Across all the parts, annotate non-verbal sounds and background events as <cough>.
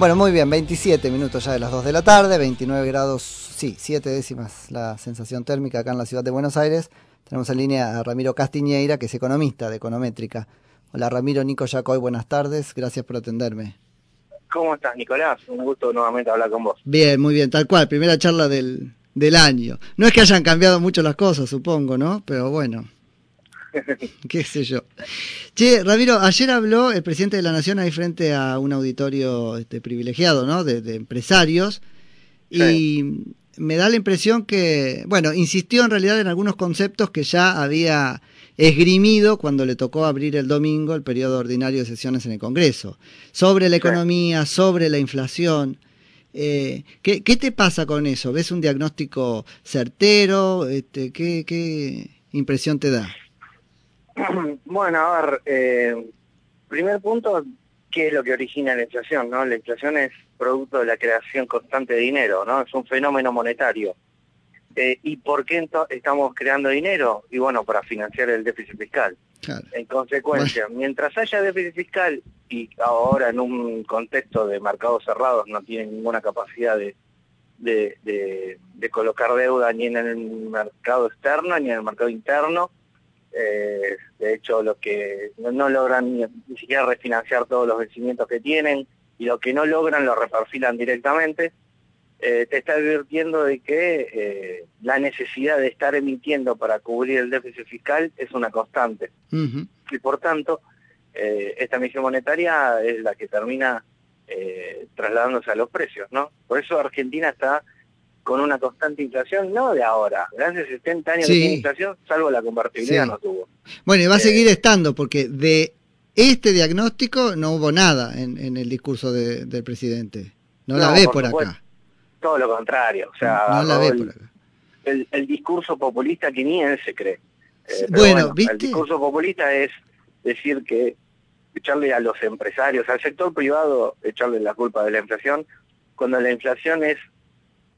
Bueno, muy bien, 27 minutos ya de las 2 de la tarde, 29 grados, sí, 7 décimas la sensación térmica acá en la ciudad de Buenos Aires. Tenemos en línea a Ramiro Castiñeira, que es economista de Econométrica. Hola Ramiro, Nico Yacoy, buenas tardes, gracias por atenderme. ¿Cómo estás, Nicolás? Un gusto nuevamente hablar con vos. Bien, muy bien, tal cual, primera charla del, del año. No es que hayan cambiado mucho las cosas, supongo, ¿no? Pero bueno. <laughs> qué sé yo. Che, Ramiro, ayer habló el presidente de la Nación ahí frente a un auditorio este, privilegiado, ¿no? De, empresarios. Y me da la impresión que, bueno, insistió en realidad en algunos conceptos que ya había esgrimido cuando le tocó abrir el domingo el periodo ordinario de sesiones en el Congreso. Sobre la economía, sobre la inflación. Eh, ¿qué, ¿qué, te pasa con eso? ¿Ves un diagnóstico certero? Este, ¿qué, ¿Qué impresión te da? <clears throat> Bueno, a ver, eh, primer punto, ¿qué es lo que origina la inflación? ¿no? La inflación es producto de la creación constante de dinero, ¿no? Es un fenómeno monetario. Eh, ¿Y por qué estamos creando dinero? Y bueno, para financiar el déficit fiscal. En consecuencia, mientras haya déficit fiscal y ahora en un contexto de mercados cerrados no tienen ninguna capacidad de, de, de colocar deuda ni en el mercado externo ni en el mercado interno, eh, de hecho, los que no, logran ni, siquiera refinanciar todos los vencimientos que tienen y los que no logran lo reperfilan directamente, eh, te está advirtiendo de que eh, la necesidad de estar emitiendo para cubrir el déficit fiscal es una constante. Y por tanto, esta emisión monetaria es la que termina trasladándose a los precios, ¿no? Por eso Argentina está con una constante inflación, no de ahora, de hace 70 años de inflación, salvo la convertibilidad no tuvo. Bueno, y va a seguir eh, estando, porque de este diagnóstico no hubo nada en, el discurso del presidente. No, la ve por, acá. Todo lo contrario, o sea, no la ve por acá. El, discurso populista que ni él se cree. Eh, bueno, ¿viste? el discurso populista es decir que echarle a los empresarios, al sector privado, echarle la culpa de la inflación, cuando la inflación es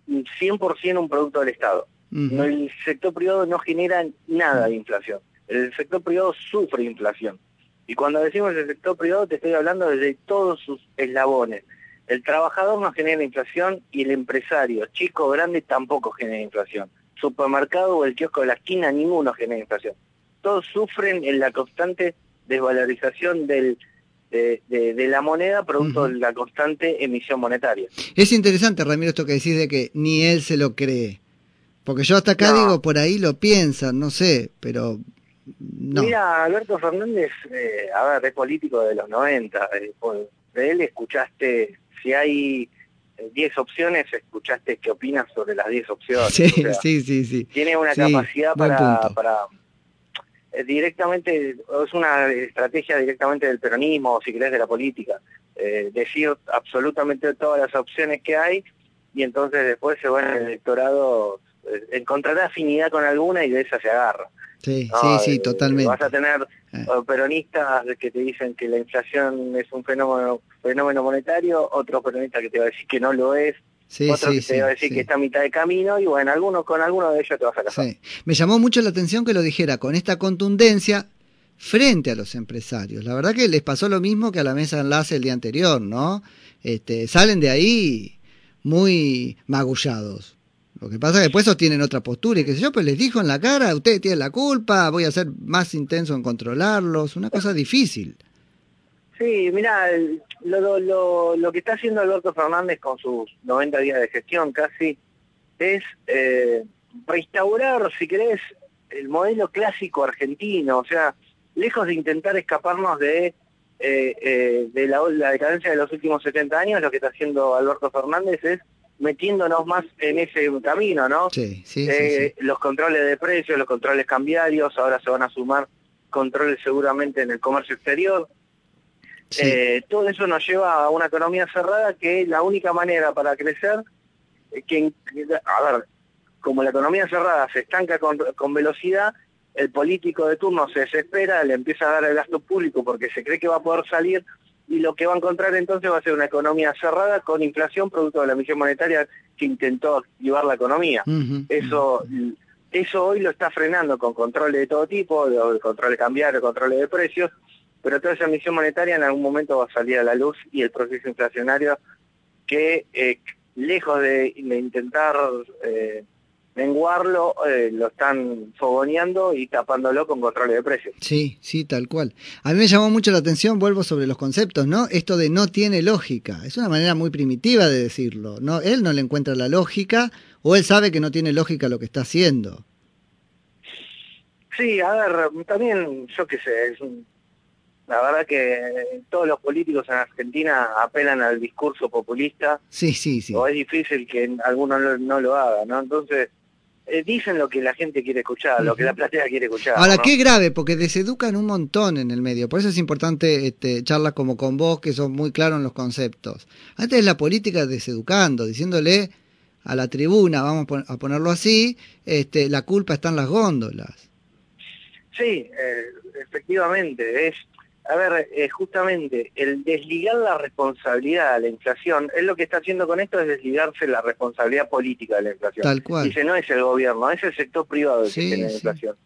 100% un producto del Estado. el sector privado no genera nada de inflación. El sector privado sufre inflación. Y cuando decimos el sector privado te estoy hablando desde todos sus eslabones. El trabajador no genera inflación y el empresario, chico o grande, tampoco genera inflación. Supermercado o el kiosco de la esquina, ninguno genera inflación. Todos sufren en la constante desvalorización del, de, la moneda producto de la constante emisión monetaria. Es interesante, Ramiro, esto que decís de que ni él se lo cree. Porque yo hasta acá digo, por ahí lo piensan, no sé, pero no. Mira, Alberto Fernández, eh, a ver, es político de los 90. Eh, de él escuchaste, si hay 10 eh, opciones, escuchaste qué opinas sobre las 10 opciones. <laughs> Sí, sí, sí, sí. Tiene una capacidad para, para directamente, es una estrategia directamente del peronismo, si querés, de la política. Eh, decir absolutamente todas las opciones que hay y entonces después se va en el electorado, eh, encontrará afinidad con alguna y de esa se agarra. Sí, sí, sí, totalmente. Vas a tener peronistas que te dicen que la inflación es un fenómeno, fenómeno monetario, otros peronistas que te va a decir que no lo es, Sí, Otro que te va a decir que está a mitad de camino y bueno, algunos, con algunos de ellos te vas a casar. Me llamó mucho la atención que lo dijera con esta contundencia frente a los empresarios. La verdad que les pasó lo mismo que a la mesa de enlace el día anterior, ¿no? Este, salen de ahí muy magullados. Lo que pasa es que después sostienen otra postura y que sé yo, pues les dijo en la cara, ustedes tienen la culpa, voy a ser más intenso en controlarlos, una cosa difícil. Sí, mira, lo, lo, lo, que está haciendo Alberto Fernández con sus 90 días de gestión casi es eh, restaurar, si querés, el modelo clásico argentino, o sea, lejos de intentar escaparnos de, eh, eh, de la, decadencia de los últimos 70 años, lo que está haciendo Alberto Fernández es metiéndonos más en ese camino, ¿no? Sí, sí, sí, Los controles de precios, los controles cambiarios, ahora se van a sumar controles seguramente en el comercio exterior, eh, todo eso nos lleva a una economía cerrada que la única manera para crecer, que, a ver, como la economía cerrada se estanca con, velocidad, el político de turno se desespera, le empieza a dar el gasto público porque se cree que va a poder salir y lo que va a encontrar entonces va a ser una economía cerrada con inflación producto de la emisión monetaria que intentó activar la economía. Eso eso hoy lo está frenando con controles de todo tipo, controles cambiarios, controles de precios, pero toda esa emisión monetaria en algún momento va a salir a la luz y el proceso inflacionario que eh, lejos de, intentar eh, menguarlo, eh, lo están fogoneando y tapándolo con controles de precios. Sí, sí, tal cual. A mí me llamó mucho la atención, vuelvo sobre los conceptos, ¿no? Esto de no tiene lógica. Es una manera muy primitiva de decirlo, ¿no? Él no le encuentra la lógica o él sabe que no tiene lógica lo que está haciendo. Sí, a ver, también, yo qué sé, es la verdad que todos los políticos en Argentina apelan al discurso populista. Sí, sí, sí. O es difícil que alguno no, lo haga, ¿no? Entonces, eh, dicen lo que la gente quiere escuchar, lo que la platea quiere escuchar. Ahora, qué grave, porque deseducan un montón en el medio. Por eso es importante este, charlas como con vos, que son muy claros en los conceptos. Antes la política deseducando, diciéndole a la tribuna, vamos a ponerlo así, este, la culpa está en las góndolas. Sí, eh, efectivamente, es, a ver, eh, justamente el desligar la responsabilidad de la inflación, es lo que está haciendo con esto es desligarse la responsabilidad política de la inflación. Tal cual. Dice, no es el gobierno, es el sector privado el que tiene la inflación.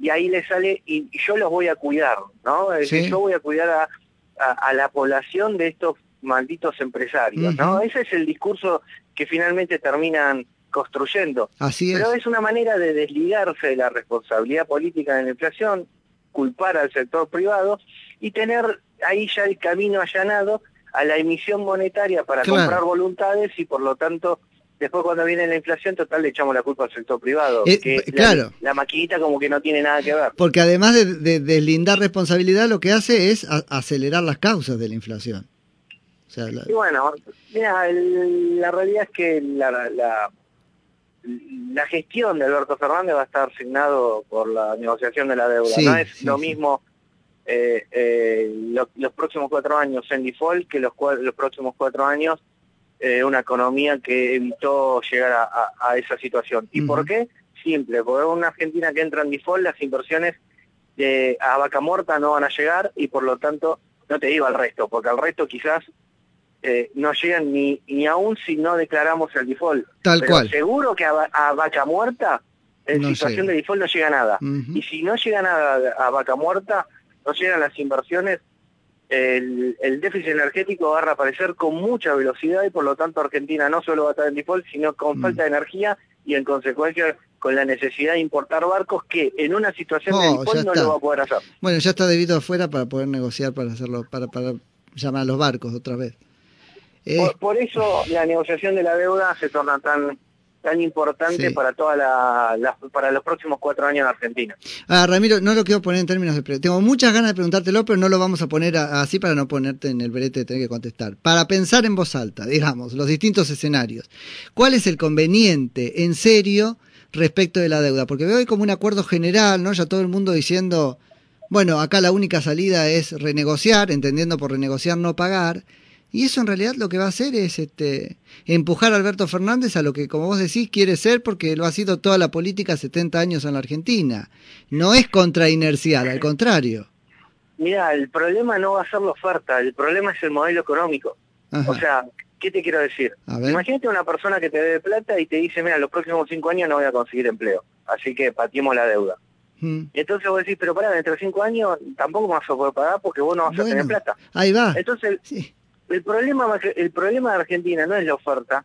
Y ahí le sale, y, yo los voy a cuidar, ¿no? Es decir, yo voy a cuidar a, la población de estos malditos empresarios, ¿no? Ese es el discurso que finalmente terminan construyendo. Así Pero es una manera de desligarse de la responsabilidad política de la inflación, culpar al sector privado y tener ahí ya el camino allanado a la emisión monetaria para comprar voluntades y por lo tanto después cuando viene la inflación total le echamos la culpa al sector privado. Eh, que claro. La, maquinita como que no tiene nada que ver. Porque además de, deslindar responsabilidad lo que hace es acelerar las causas de la inflación. Y bueno, mira, la realidad es que la, la gestión de Alberto Fernández va a estar asignado por la negociación de la deuda. no es lo mismo eh, eh, los próximos cuatro años en default que los, los próximos cuatro años eh, una economía que evitó llegar a, esa situación. ¿Y por qué? Simple, porque una Argentina que entra en default, las inversiones de, a vaca muerta no van a llegar y por lo tanto, no te digo al resto, porque al resto quizás eh, no llegan ni, ni aún si no declaramos el default. Tal Pero cual. Seguro que a, vaca muerta, en situación de default no llega nada. Y si no llega nada a vaca muerta, no llegan las inversiones, el, déficit energético va a reaparecer con mucha velocidad y por lo tanto Argentina no solo va a estar en default, sino con mm. falta de energía y en consecuencia con la necesidad de importar barcos que en una situación de default no lo va a poder hacer. Bueno, ya está debido afuera para poder negociar para hacerlo, para, para llamar a los barcos otra vez. Eh, por, eso la negociación de la deuda se torna tan tan importante para toda la, para los próximos cuatro años en Argentina. Ah, Ramiro, no lo quiero poner en términos de... Tengo muchas ganas de preguntártelo, pero no lo vamos a poner así para no ponerte en el brete de tener que contestar. Para pensar en voz alta, digamos, los distintos escenarios. ¿Cuál es el conveniente, en serio, respecto de la deuda? Porque veo hoy como un acuerdo general, ¿no? Ya todo el mundo diciendo, bueno, acá la única salida es renegociar, entendiendo por renegociar no pagar. Y eso en realidad lo que va a hacer es este, empujar a Alberto Fernández a lo que, como vos decís, quiere ser porque lo ha sido toda la política 70 años en la Argentina. No es contrainercial, al contrario. Mira, el problema no va a ser la oferta, el problema es el modelo económico. O sea, ¿qué te quiero decir? Imagínate una persona que te debe plata y te dice, mira, los próximos cinco años no voy a conseguir empleo, así que patimos la deuda. Mm. Entonces vos decís, pero para, dentro de cinco años tampoco vas a poder pagar porque vos no vas a tener plata. Ahí va. Entonces, sí el problema, el problema de Argentina no es la oferta,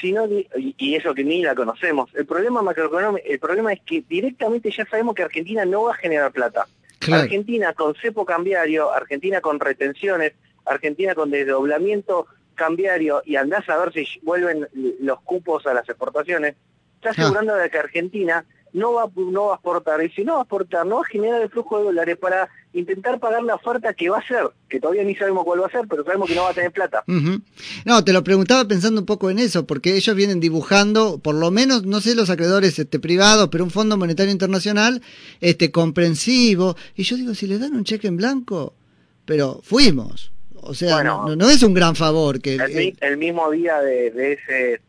sino y eso que ni la conocemos. El problema macroeconómico, el problema es que directamente ya sabemos que Argentina no va a generar plata. Argentina con cepo cambiario, Argentina con retenciones, Argentina con desdoblamiento cambiario y andás a ver si vuelven los cupos a las exportaciones, está ah. asegurando de que Argentina no va, no va a exportar. Y si no va a exportar, no va a generar el flujo de dólares para intentar pagar la oferta que va a ser, que todavía ni sabemos cuál va a ser, pero sabemos que no va a tener plata. No, te lo preguntaba pensando un poco en eso, porque ellos vienen dibujando, por lo menos, no sé los acreedores este, privados, pero un Fondo Monetario Internacional este, comprensivo. Y yo digo, si le dan un cheque en blanco, pero fuimos. O sea, no, es un gran favor. que El, el mismo día de, ese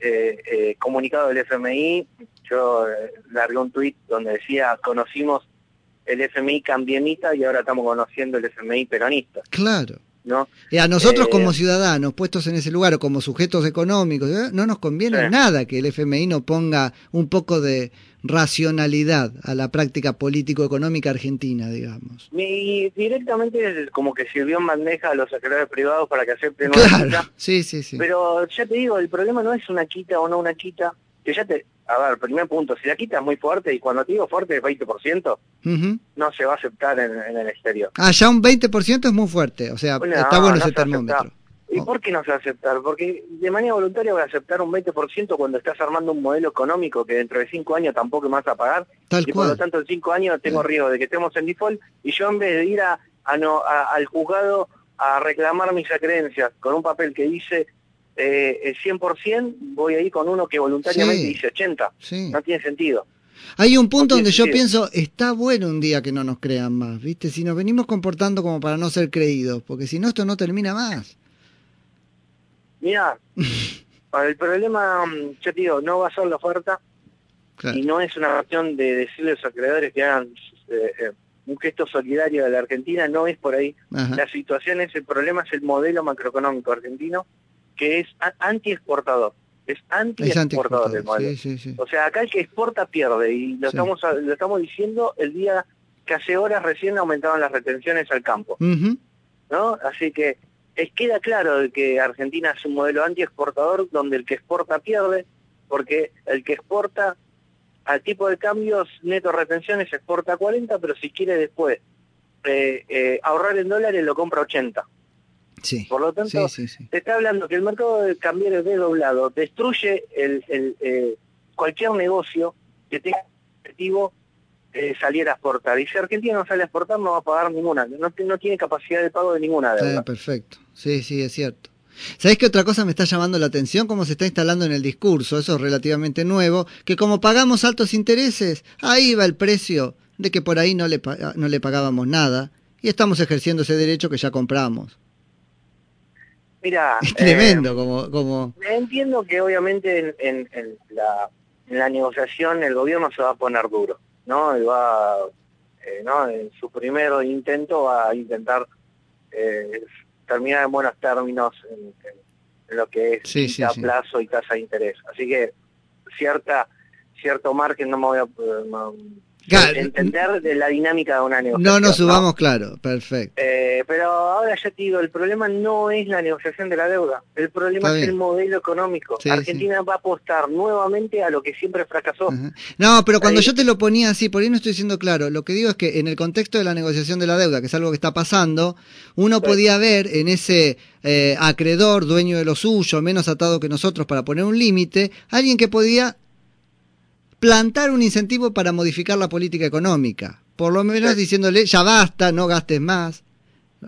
eh, eh, comunicado del FMI, yo eh, largué un tuit donde decía, conocimos el FMI cambienita y ahora estamos conociendo el FMI peronista. Claro. ¿no? Y a nosotros Eh, como ciudadanos, puestos en ese lugar o como sujetos económicos, ¿eh? no nos conviene Sí. nada que el FMI no ponga un poco de racionalidad a la práctica político-económica argentina, digamos. Y directamente como que sirvió en bandeja a los acreedores privados para que acepten una Claro, quita. sí, sí, sí. Pero ya te digo, el problema no es una quita o no una quita, que ya te... A ver, primer punto, si la quita es muy fuerte, y cuando te digo fuerte es 20%, Ujú. no se va a aceptar en, en el exterior. Ah, ya un 20% es muy fuerte, o sea, Bueno, está no, bueno no ese termómetro. ¿Y Oh. por qué no se va a aceptar? Porque de manera voluntaria voy a aceptar un 20% cuando estás armando un modelo económico que dentro de cinco años tampoco me vas a pagar Tal y por lo tanto en cinco años tengo riesgo de que estemos en default y yo en vez de ir a, a no, a- al juzgado a reclamar mis acreencias con un papel que dice eh, el 100%, voy a ir con uno que voluntariamente Sí. dice 80. Sí. No tiene sentido. Hay un punto No donde yo sentido. pienso, está bueno un día que no nos crean más, ¿viste? Si nos venimos comportando como para no ser creídos, porque si no esto no termina más. Mira, <laughs> el problema, yo te digo, no va a ser la oferta Claro. y no es una cuestión de decirle a los acreedores que hagan eh, eh, un gesto solidario de la Argentina, no es por ahí. Ajá. La situación es, el problema es el modelo macroeconómico argentino, que es anti-exportador. Es anti-exportador el modelo. antiexportador. Sí, sí, sí. O sea, acá el que exporta pierde, y lo, estamos, lo estamos diciendo el día que hace horas recién aumentaban las retenciones al campo. ¿no? Así que es, queda claro de que Argentina es un modelo anti-exportador donde el que exporta pierde, porque el que exporta al tipo de cambios neto retenciones exporta 40, pero si quiere después eh, eh, ahorrar en dólares lo compra 80. Sí. Por lo tanto, Sí, sí, sí. te está hablando que el mercado de cambiar desdoblado destruye el, el, eh, cualquier negocio que tenga objetivo eh, salir a exportar. Y si Argentina no sale a exportar no va a pagar ninguna, no, no tiene capacidad de pago de ninguna deuda. perfecto. Sí, sí, es cierto. ¿Sabés qué otra cosa me está llamando la atención? Cómo se está instalando en el discurso, eso es relativamente nuevo, que como pagamos altos intereses, ahí va el precio de que por ahí no le, no le pagábamos nada y estamos ejerciendo ese derecho que ya compramos. Mira, Es eh, tremendo, como, como... entiendo que obviamente en, en- en la, en la negociación el gobierno se va a poner duro, ¿no? Y va, eh, ¿no? En su primer intento va a intentar eh, terminar en buenos términos en, lo que es Sí, sí, plazo y tasa de interés. Así que cierta cierto margen no me voy a eh, Claro, entender de la dinámica de una negociación. No nos subamos, claro, perfecto. Eh, pero ahora ya te digo, el problema no es la negociación de la deuda, el problema Está es bien. el modelo económico. Sí, Argentina va a apostar nuevamente a lo que siempre fracasó. Ajá. No, pero cuando Ahí- yo te lo ponía así, por ahí no estoy siendo claro. Lo que digo es que en el contexto de la negociación de la deuda, que es algo que está pasando, uno Sí. podía ver en ese eh, acreedor, dueño de lo suyo, menos atado que nosotros para poner un límite, alguien que podía plantar un incentivo para modificar la política económica. Por lo menos Sí. diciéndole, ya basta, no gastes más.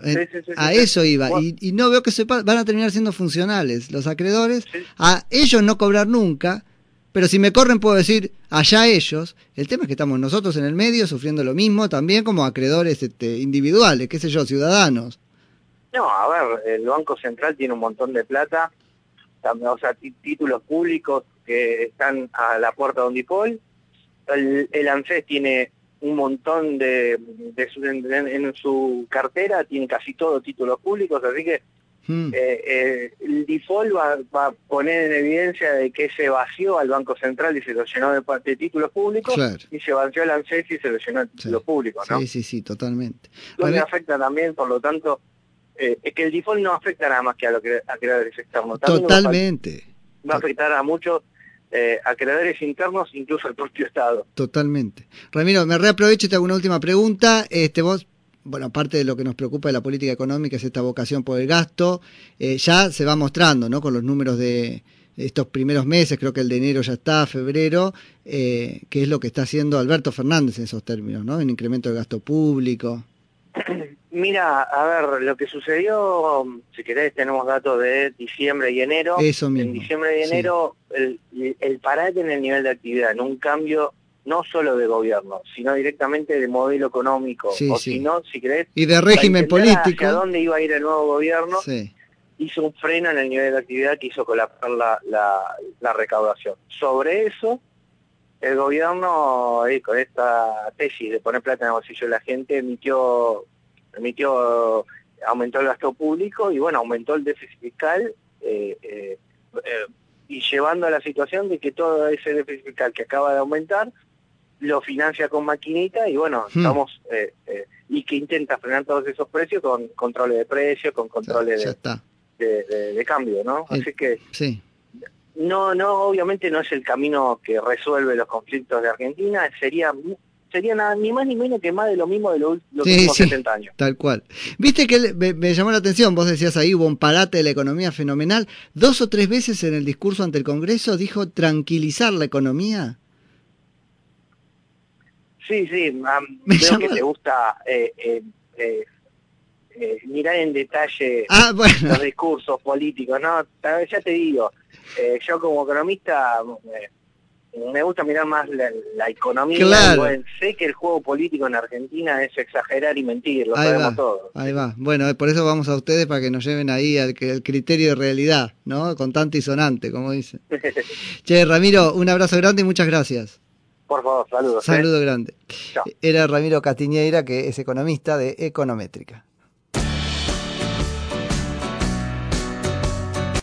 Eh, Sí, sí, sí, a eso iba. Bueno. Y, y no veo que se van a terminar siendo funcionales los acreedores. A ellos no cobrar nunca, pero si me corren puedo decir allá ellos. El tema es que estamos nosotros en el medio sufriendo lo mismo también como acreedores este, individuales, qué sé yo, ciudadanos. No, a ver, el Banco Central tiene un montón de plata, también, o sea, títulos públicos que están a la puerta de un default. El, el ANSES tiene un montón de, de su- en, en su cartera, tiene casi todo títulos públicos, así que Mm. eh, eh, el default va, va a poner en evidencia de que se vació al Banco Central y se lo llenó de, de títulos públicos Claro. y se vació al ANSES y se lo llenó de títulos públicos, ¿no? Sí, sí, sí, totalmente. Lo que afecta también, por lo tanto, eh, es que el default no afecta nada más que a los cre- a creadores externos. También Totalmente, Va a afectar a muchos eh, a creadores internos, incluso al propio Estado. totalmente. Ramiro, me reaprovecho y te hago una última pregunta. Este, vos, bueno, aparte de lo que nos preocupa de la política económica es esta vocación por el gasto, eh, ya se va mostrando, ¿no? Con los números de estos primeros meses, creo que el de enero ya está, febrero, eh, que es lo que está haciendo Alberto Fernández en esos términos, ¿no? En incremento del gasto público. <clears throat> Mira, a ver, lo que sucedió, si querés, tenemos datos de diciembre y enero. Eso mismo. En diciembre y sí. enero, el, el parate en el nivel de actividad, en un cambio no solo de gobierno, sino directamente de modelo económico. Sí, o sí. si no, si querés, Y de régimen político. dónde iba a ir el nuevo gobierno, Sí, hizo un freno en el nivel de actividad que hizo colapsar la, la, la recaudación. Sobre eso, el gobierno, eh, con esta tesis de poner plata en el bolsillo de la gente, emitió, emitió aumentó el gasto público y bueno, aumentó el déficit fiscal y llevando a la situación de que todo ese déficit fiscal que acaba de aumentar lo financia con maquinita y bueno, hmm. estamos y que intenta frenar todos esos precios con controles de precios, con controles de, de, cambio, ¿no? Así que sí. no, no, obviamente no es el camino que resuelve los conflictos de Argentina, sería sería nada, ni más ni menos que más de lo mismo de los, últimos 70 años. Tal cual. Viste que me, llamó la atención, vos decías ahí, hubo un parate de la economía fenomenal. Dos o tres veces en el discurso ante el Congreso dijo tranquilizar la economía. Sí, sí, creo <laughs> que te gusta eh, eh, eh, mirar en detalle ah, los discursos políticos, ¿no? Ya te digo, yo como economista me gusta mirar más la, economía. sé que el juego político en Argentina es exagerar y mentir, lo sabemos todos. Ahí va. Bueno, por eso vamos a ustedes para que nos lleven ahí al, criterio de realidad, ¿no? Contante y sonante, como dicen. <laughs> che, Ramiro, un abrazo grande y muchas gracias. Por favor, saludos. Saludo ¿eh? grande. Era Ramiro Castiñeira, que es economista de Econométrica.